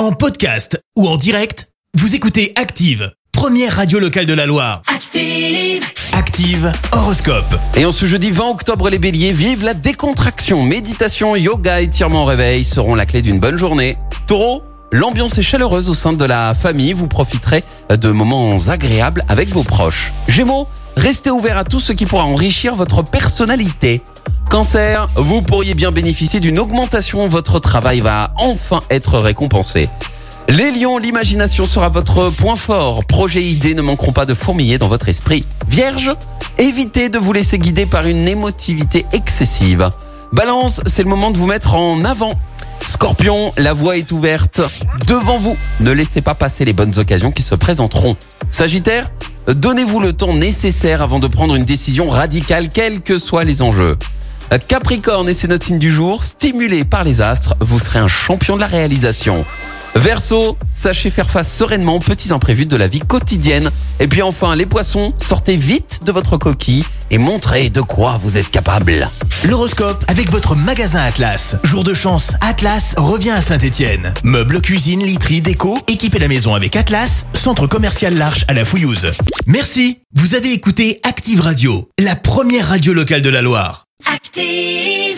En podcast ou en direct, vous écoutez Active, première radio locale de la Loire. Active. Active Horoscope. Et en ce jeudi 20 octobre, les béliers vivent la décontraction. Méditation, yoga, étirement au réveil seront la clé d'une bonne journée. Taureau, l'ambiance est chaleureuse au sein de la famille. Vous profiterez de moments agréables avec vos proches. Gémeaux, restez ouvert à tout ce qui pourra enrichir votre personnalité. Cancer, vous pourriez bien bénéficier d'une augmentation. Votre travail va enfin être récompensé. Les lions, l'imagination sera votre point fort. Projets et idées ne manqueront pas de fourmiller dans votre esprit. Vierge, évitez de vous laisser guider par une émotivité excessive. Balance, c'est le moment de vous mettre en avant. Scorpion, la voie est ouverte devant vous. Ne laissez pas passer les bonnes occasions qui se présenteront. Sagittaire, donnez-vous le temps nécessaire avant de prendre une décision radicale, quels que soient les enjeux. Capricorne, et c'est notre signe du jour, stimulé par les astres, vous serez un champion de la réalisation. Verseau, sachez faire face sereinement aux petits imprévus de la vie quotidienne. Et puis enfin, les poissons, sortez vite de votre coquille et montrez de quoi vous êtes capable. L'horoscope avec votre magasin Atlas. Jour de chance, Atlas revient à Saint-Étienne. Meubles, cuisine, literie, déco, équipez la maison avec Atlas, centre commercial L'Arche à la Fouillouse. Merci. Vous avez écouté Active Radio, la première radio locale de la Loire. Active.